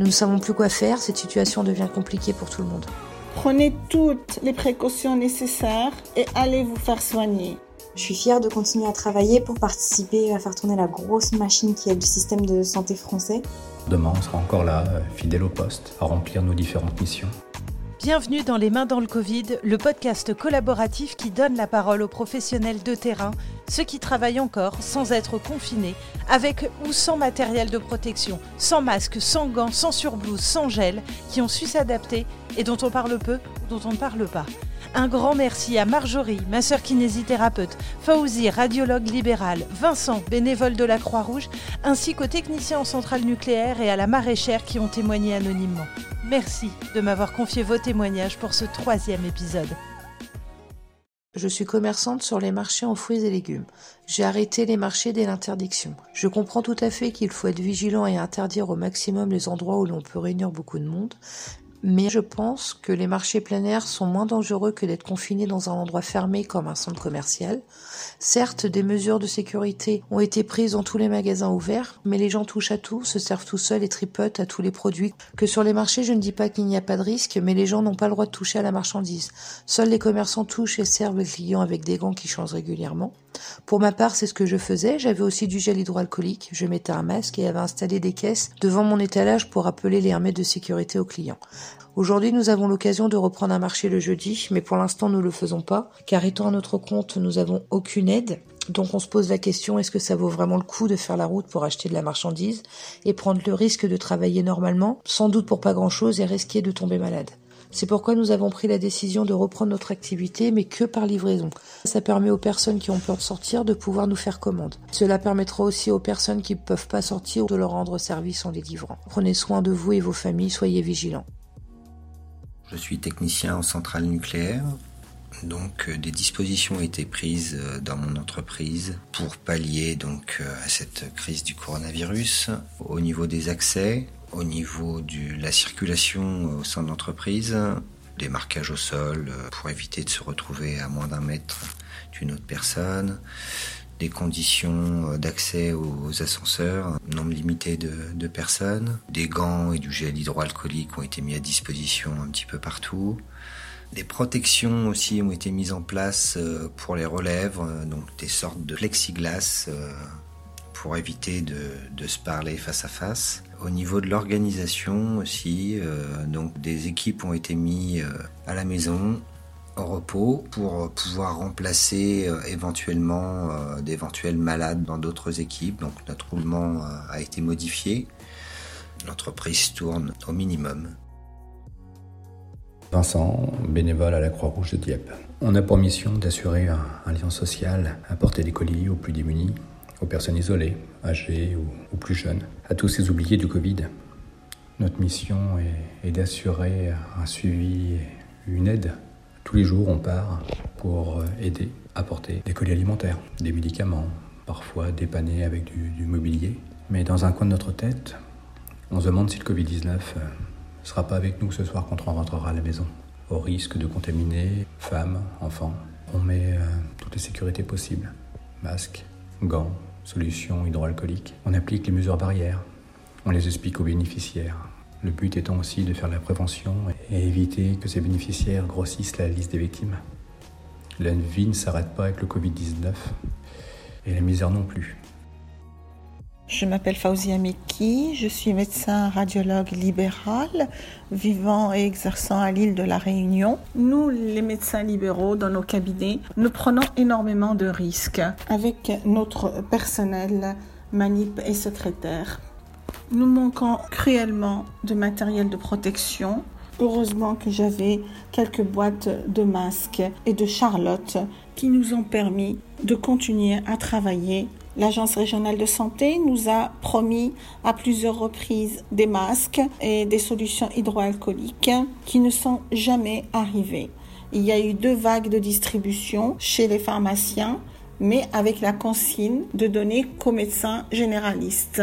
Nous ne savons plus quoi faire, cette situation devient compliquée pour tout le monde. Prenez toutes les précautions nécessaires et allez vous faire soigner. Je suis fière de continuer à travailler pour participer à faire tourner la grosse machine qui est le système de santé français. Demain, on sera encore là, euh, fidèle au poste, à remplir nos différentes missions. Bienvenue dans Les Mains dans le Covid, le podcast collaboratif qui donne la parole aux professionnels de terrain, ceux qui travaillent encore sans être confinés, avec ou sans matériel de protection, sans masque, sans gants, sans surblouse, sans gel, qui ont su s'adapter et dont on parle peu, dont on ne parle pas. Un grand merci à Marjorie, ma sœur kinésithérapeute, Fauzi, radiologue libéral, Vincent, bénévole de la Croix-Rouge, ainsi qu'aux techniciens en centrale nucléaire et à la maraîchère qui ont témoigné anonymement. Merci de m'avoir confié vos témoignages pour ce troisième épisode. Je suis commerçante sur les marchés en fruits et légumes. J'ai arrêté les marchés dès l'interdiction. Je comprends tout à fait qu'il faut être vigilant et interdire au maximum les endroits où l'on peut réunir beaucoup de monde, mais je pense que les marchés plein air sont moins dangereux que d'être confinés dans un endroit fermé comme un centre commercial. Certes, des mesures de sécurité ont été prises dans tous les magasins ouverts, mais les gens touchent à tout, se servent tout seuls et tripotent à tous les produits. Que sur les marchés, je ne dis pas qu'il n'y a pas de risque, mais les gens n'ont pas le droit de toucher à la marchandise. Seuls les commerçants touchent et servent les clients avec des gants qui changent régulièrement. Pour ma part, c'est ce que je faisais. J'avais aussi du gel hydroalcoolique. Je mettais un masque et avais installé des caisses devant mon étalage pour appeler les hermès de sécurité aux clients. Aujourd'hui, nous avons l'occasion de reprendre un marché le jeudi, mais pour l'instant, nous ne le faisons pas, car étant à notre compte, nous avons aucune aide. Donc on se pose la question, est-ce que ça vaut vraiment le coup de faire la route pour acheter de la marchandise et prendre le risque de travailler normalement, sans doute pour pas grand-chose et risquer de tomber malade c'est pourquoi nous avons pris la décision de reprendre notre activité, mais que par livraison. Ça permet aux personnes qui ont peur de sortir de pouvoir nous faire commande. Cela permettra aussi aux personnes qui ne peuvent pas sortir de leur rendre service en les livrant. Prenez soin de vous et vos familles, soyez vigilants. Je suis technicien en centrale nucléaire. Donc euh, des dispositions ont été prises euh, dans mon entreprise pour pallier donc euh, à cette crise du coronavirus au niveau des accès, au niveau de la circulation au sein de l'entreprise, des marquages au sol pour éviter de se retrouver à moins d'un mètre d'une autre personne, des conditions euh, d'accès aux ascenseurs, nombre limité de, personnes, des gants et du gel hydroalcoolique ont été mis à disposition un petit peu partout. Des protections aussi ont été mises en place euh, pour les relèves, euh, donc des sortes de plexiglas pour éviter de, se parler face à face. Au niveau de l'organisation aussi, donc des équipes ont été mises à la maison repos pour pouvoir remplacer euh, éventuellement euh, d'éventuels malades dans d'autres équipes. Donc notre roulement euh, a été modifié. L'entreprise tourne au minimum. Vincent, bénévole à la Croix-Rouge de Dieppe. On a pour mission d'assurer un, lien social, apporter des colis aux plus démunis, aux personnes isolées, âgées ou, plus jeunes, à tous ces oubliés du Covid. Notre mission est, d'assurer un suivi, une aide tous les jours, on part pour aider, apporter des colis alimentaires, des médicaments, parfois dépanner avec du, mobilier. Mais dans un coin de notre tête, on se demande si le Covid-19 ne euh, sera pas avec nous ce soir quand on rentrera à la maison. Au risque de contaminer femmes, enfants, on met euh, toutes les sécurités possibles. Masques, gants, solutions hydroalcooliques. On applique les mesures barrières. On les explique aux bénéficiaires. Le but étant aussi de faire la prévention et éviter que ces bénéficiaires grossissent la liste des victimes. La vie ne s'arrête pas avec le Covid-19 et la misère non plus. Je m'appelle Fauzia Meki, je suis médecin radiologue libéral vivant et exerçant à l'île de la Réunion. Nous, les médecins libéraux, dans nos cabinets, nous prenons énormément de risques avec notre personnel manip et secrétaire. Nous manquons cruellement de matériel de protection. Heureusement que j'avais quelques boîtes de masques et de charlotte qui nous ont permis de continuer à travailler. L'Agence régionale de santé nous a promis à plusieurs reprises des masques et des solutions hydroalcooliques qui ne sont jamais arrivées. Il y a eu deux vagues de distribution chez les pharmaciens, mais avec la consigne de donner qu'aux médecins généralistes.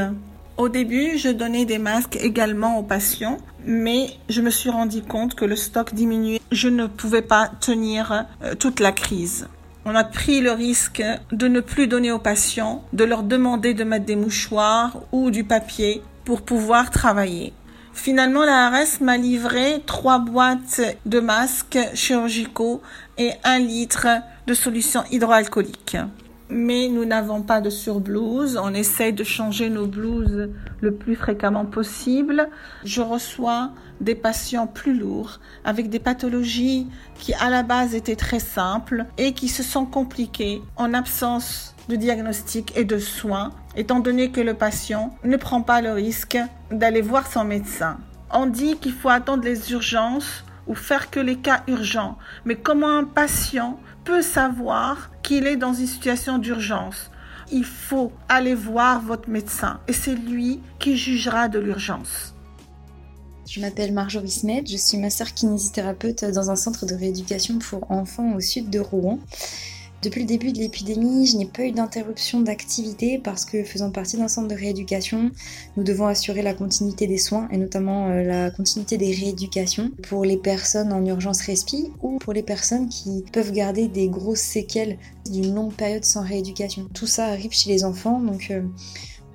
Au début, je donnais des masques également aux patients, mais je me suis rendu compte que le stock diminuait. Je ne pouvais pas tenir euh, toute la crise. On a pris le risque de ne plus donner aux patients, de leur demander de mettre des mouchoirs ou du papier pour pouvoir travailler. Finalement, l'ARS m'a livré trois boîtes de masques chirurgicaux et un litre de solution hydroalcoolique mais nous n'avons pas de surblouse. On essaye de changer nos blouses le plus fréquemment possible. Je reçois des patients plus lourds avec des pathologies qui à la base étaient très simples et qui se sont compliquées en absence de diagnostic et de soins, étant donné que le patient ne prend pas le risque d'aller voir son médecin. On dit qu'il faut attendre les urgences ou faire que les cas urgents. Mais comment un patient peut savoir qu'il est dans une situation d'urgence. Il faut aller voir votre médecin et c'est lui qui jugera de l'urgence. Je m'appelle Marjorie Smet, je suis masseur kinésithérapeute dans un centre de rééducation pour enfants au sud de Rouen. Depuis le début de l'épidémie, je n'ai pas eu d'interruption d'activité parce que faisant partie d'un centre de rééducation, nous devons assurer la continuité des soins et notamment euh, la continuité des rééducations pour les personnes en urgence respi ou pour les personnes qui peuvent garder des grosses séquelles d'une longue période sans rééducation. Tout ça arrive chez les enfants, donc euh,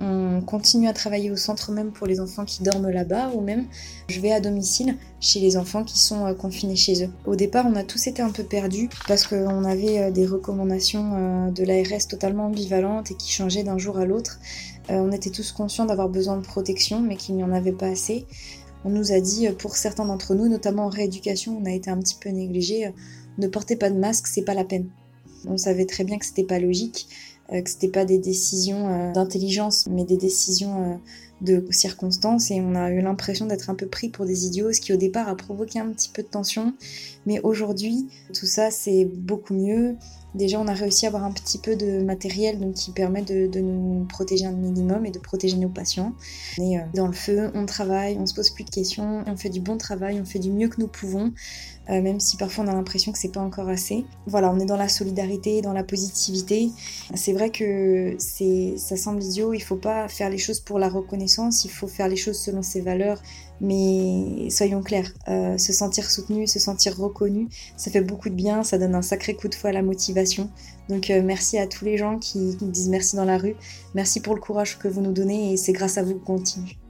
on continue à travailler au centre même pour les enfants qui dorment là-bas ou même je vais à domicile chez les enfants qui sont euh, confinés chez eux. Au départ, on a tous été un peu perdus parce qu'on avait euh, des recommandations euh, de l'ARS totalement ambivalentes et qui changeaient d'un jour à l'autre. On était tous conscients d'avoir besoin de protection mais qu'il n'y en avait pas assez. On nous a dit, pour certains d'entre nous, notamment en rééducation, on a été un petit peu négligés, ne portez pas de masque, c'est pas la peine. On savait très bien que c'était pas logique, que c'était pas des décisions euh, d'intelligence, mais des décisions euh, de circonstances et on a eu l'impression d'être un peu pris pour des idiots, ce qui au départ a provoqué un petit peu de tension. Mais aujourd'hui, tout ça c'est beaucoup mieux. Déjà, on a réussi à avoir un petit peu de matériel donc, qui permet de, nous protéger un minimum et de protéger nos patients. On dans le feu, on travaille, on se pose plus de questions, on fait du bon travail, on fait du mieux que nous pouvons. Euh, même si parfois on a l'impression que c'est pas encore assez. Voilà, on est dans la solidarité, dans la positivité. C'est vrai que c'est, ça semble idiot, il faut pas faire les choses pour la reconnaissance, il faut faire les choses selon ses valeurs. Mais soyons clairs, euh, se sentir soutenu, se sentir reconnu, ça fait beaucoup de bien, ça donne un sacré coup de fouet à la motivation. Donc euh, merci à tous les gens qui nous disent merci dans la rue, merci pour le courage que vous nous donnez et c'est grâce à vous qu'on continue.